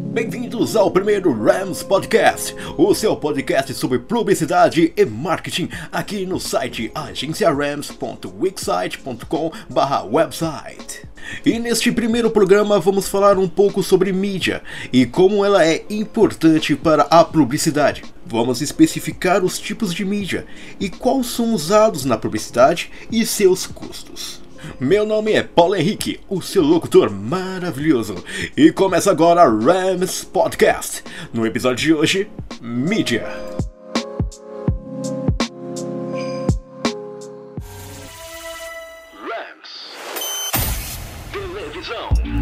Bem-vindos ao primeiro Rams Podcast, o seu podcast sobre publicidade e marketing, aqui no site agenciarams.wixsite.com/website. E neste primeiro programa vamos falar um pouco sobre mídia e como ela é importante para a publicidade. Vamos especificar os tipos de mídia e quais são usados na publicidade e seus custos. Meu nome é Paulo Henrique, o seu locutor maravilhoso, e começa agora Rams Podcast. No episódio de hoje, mídia.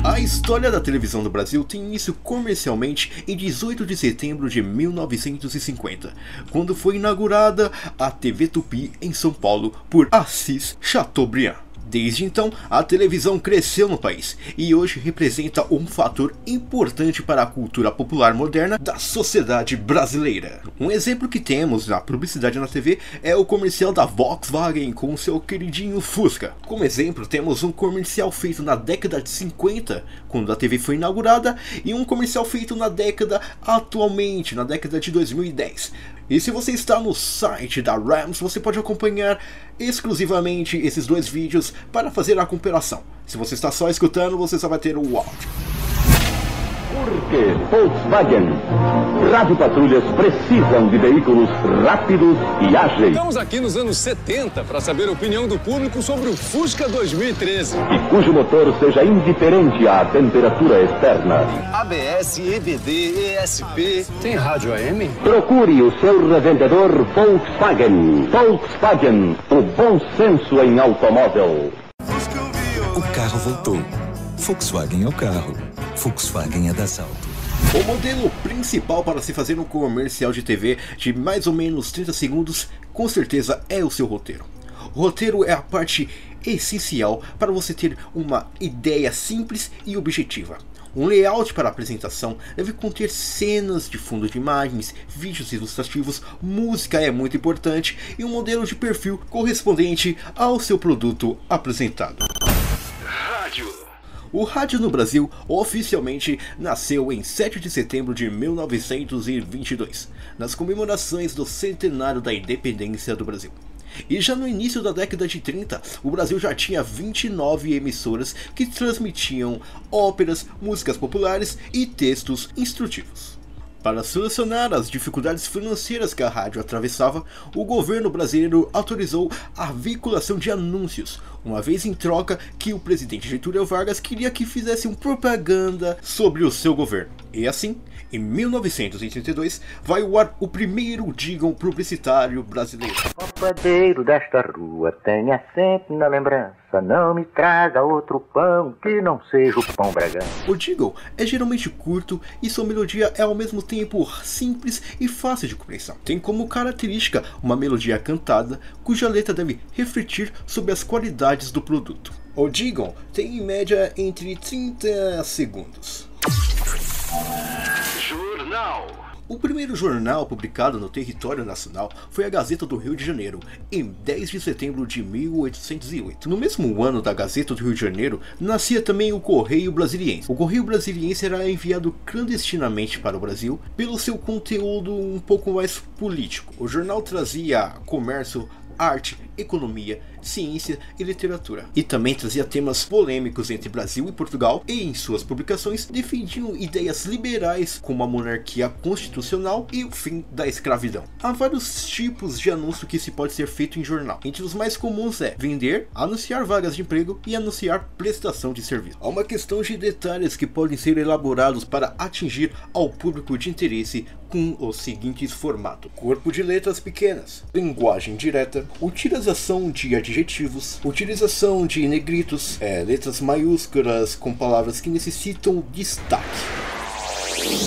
A história da televisão no Brasil tem início comercialmente em 18 de setembro de 1950, quando foi inaugurada a TV Tupi em São Paulo por Assis Chateaubriand. Desde então, a televisão cresceu no país e hoje representa um fator importante para a cultura popular moderna da sociedade brasileira. Um exemplo que temos na publicidade na TV é o comercial da Volkswagen com seu queridinho Fusca. Como exemplo, temos um comercial feito na década de 50, quando a TV foi inaugurada, e um comercial feito na década atualmente, na década de 2010. E se você está no site da Rams, você pode acompanhar exclusivamente esses dois vídeos para fazer a comparação. Se você está só escutando, você só vai ter o áudio. Porque Volkswagen. Rádio Patrulhas precisam de veículos rápidos e ágeis. Estamos aqui nos anos 70 para saber a opinião do público sobre o Fusca 2013. E cujo motor seja indiferente à temperatura externa. ABS, EBD, ESP. Tem rádio AM? Procure o seu revendedor Volkswagen. Volkswagen, o bom senso em automóvel. O carro voltou. Volkswagen é o carro. Volkswagen é da Salto. O modelo principal para se fazer um comercial de TV de mais ou menos 30 segundos, com certeza é o seu roteiro. O roteiro é a parte essencial para você ter uma ideia simples e objetiva. Um layout para a apresentação deve conter cenas de fundo de imagens, vídeos ilustrativos, música é muito importante e um modelo de perfil correspondente ao seu produto apresentado. Rádio. O rádio no Brasil oficialmente nasceu em 7 de setembro de 1922, nas comemorações do centenário da independência do Brasil. E já no início da década de 30, o Brasil já tinha 29 emissoras que transmitiam óperas, músicas populares e textos instrutivos. Para solucionar as dificuldades financeiras que a rádio atravessava, o governo brasileiro autorizou a veiculação de anúncios, uma vez em troca que o presidente Getúlio Vargas queria que fizessem propaganda sobre o seu governo. E assim, em 1982, vai ao ar o primeiro jingle publicitário brasileiro. O padeiro desta rua tenha sempre na lembrança, não me traga outro pão que não seja o pão bragão. O jingle é geralmente curto e sua melodia é ao mesmo tempo simples e fácil de compreensão. Tem como característica uma melodia cantada, cuja letra deve refletir sobre as qualidades do produto. O jingle tem em média entre 30 segundos. Jornal. O primeiro jornal publicado no território nacional foi a Gazeta do Rio de Janeiro, em 10 de setembro de 1808. No mesmo ano da Gazeta do Rio de Janeiro, nascia também o Correio Brasiliense. O Correio Brasiliense era enviado clandestinamente para o Brasil pelo seu conteúdo um pouco mais político. O jornal trazia comércio, arte, economia, ciência e literatura. E também trazia temas polêmicos entre Brasil e Portugal e em suas publicações defendiam ideias liberais como a monarquia constitucional e o fim da escravidão. Há vários tipos de anúncio que se pode ser feito em jornal. Entre os mais comuns é vender, anunciar vagas de emprego e anunciar prestação de serviço. Há uma questão de detalhes que podem ser elaborados para atingir ao público de interesse com os seguintes formatos: corpo de letras pequenas, linguagem direta, utilização de adjetivos, utilização de negritos, é, letras maiúsculas com palavras que necessitam destaque.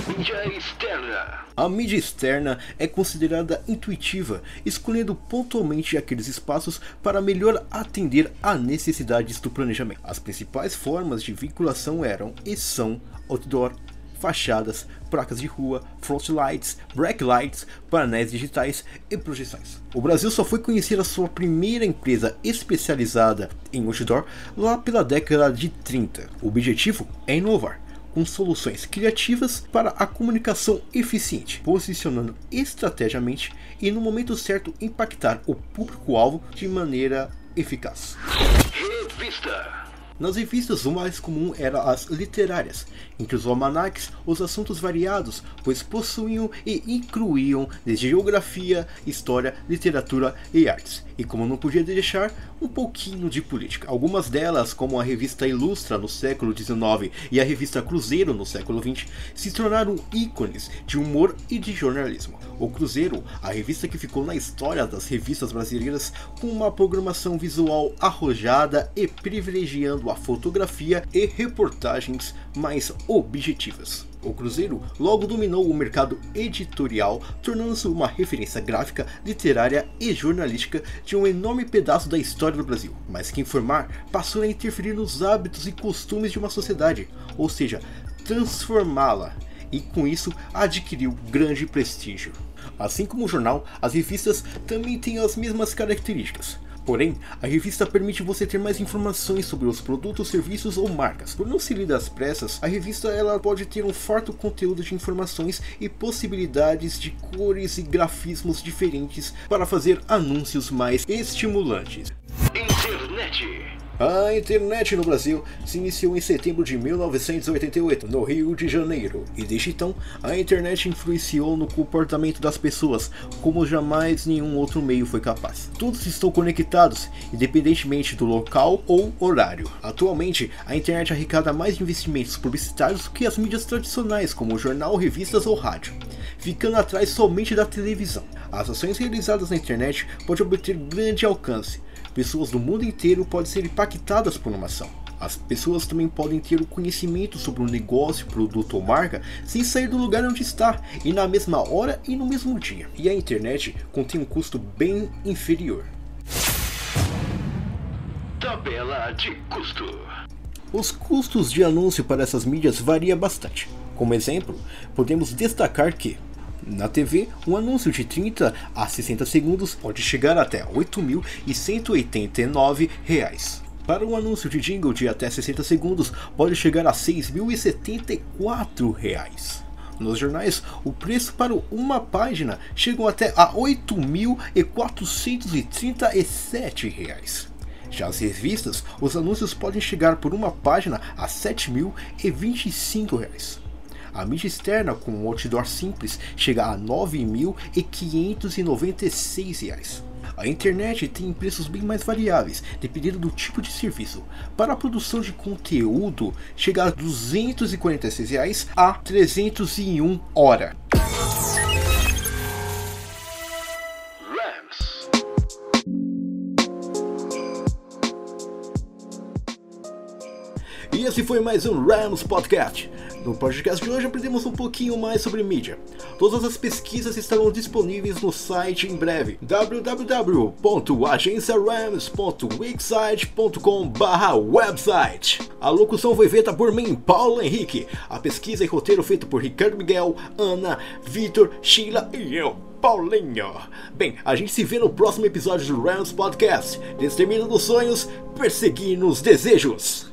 Mídia externa. A mídia externa é considerada intuitiva, escolhendo pontualmente aqueles espaços para melhor atender a necessidades do planejamento. As principais formas de vinculação eram e são outdoor, fachadas, placas de rua, front lights, lights, painéis digitais e projeções. O Brasil só foi conhecer a sua primeira empresa especializada em outdoor lá pela década de 30. O objetivo é inovar com soluções criativas para a comunicação eficiente, posicionando estrategicamente e no momento certo impactar o público-alvo de maneira eficaz. Revista. Nas revistas, o mais comum eram as literárias, entre os almanacs, os assuntos variados, pois possuíam e incluíam desde geografia, história, literatura e artes. E como não podia deixar, um pouquinho de política. Algumas delas, como a revista Ilustra no século XIX e a revista Cruzeiro no século XX, se tornaram ícones de humor e de jornalismo. O Cruzeiro, a revista que ficou na história das revistas brasileiras com uma programação visual arrojada e privilegiando a fotografia e reportagens mais objetivas. O Cruzeiro logo dominou o mercado editorial, tornando-se uma referência gráfica, literária e jornalística de um enorme pedaço da história do Brasil. Mas que informar passou a interferir nos hábitos e costumes de uma sociedade, ou seja, transformá-la, e com isso adquiriu grande prestígio. Assim como o jornal, as revistas também têm as mesmas características. Porém, a revista permite você ter mais informações sobre os produtos, serviços ou marcas. Por não se ler às pressas, a revista ela pode ter um forte conteúdo de informações e possibilidades de cores e grafismos diferentes para fazer anúncios mais estimulantes. Internet. A internet no Brasil se iniciou em setembro de 1988, no Rio de Janeiro, e desde então a internet influenciou no comportamento das pessoas como jamais nenhum outro meio foi capaz. Todos estão conectados, independentemente do local ou horário. Atualmente, a internet arrecada mais investimentos publicitários que as mídias tradicionais, como jornal, revistas ou rádio, ficando atrás somente da televisão. As ações realizadas na internet podem obter grande alcance Pessoas do mundo inteiro podem ser impactadas por uma ação. As pessoas também podem ter o conhecimento sobre um negócio, produto ou marca sem sair do lugar onde está e na mesma hora e no mesmo dia. E a internet contém um custo bem inferior. Tabela de custo. Os custos de anúncio para essas mídias variam bastante. Como exemplo, podemos destacar que na TV, um anúncio de 30 a 60 segundos pode chegar até R$ 8.189. Para um anúncio de jingle de até 60 segundos, pode chegar a R$ 6.074. Nos jornais, o preço para uma página chega até a R$ 8.437. Já as revistas, os anúncios podem chegar por uma página a R$ 7.025. A mídia externa com um outdoor simples chega a R$ 9.596. A internet tem preços bem mais variáveis, dependendo do tipo de serviço. Para a produção de conteúdo, chega a 246 reais a 301 hora. E esse foi mais um Rams Podcast. No podcast de hoje aprendemos um pouquinho mais sobre mídia. Todas as pesquisas estarão disponíveis no site em breve www.agenciarams.wixsite.com/website. A locução foi feita por mim, Paulo Henrique. A pesquisa e roteiro feito por Ricardo Miguel, Ana, Vitor, Sheila e eu. Paulinho. Bem, a gente se vê no próximo episódio do Rams Podcast. Desterminando os sonhos, perseguindo os desejos.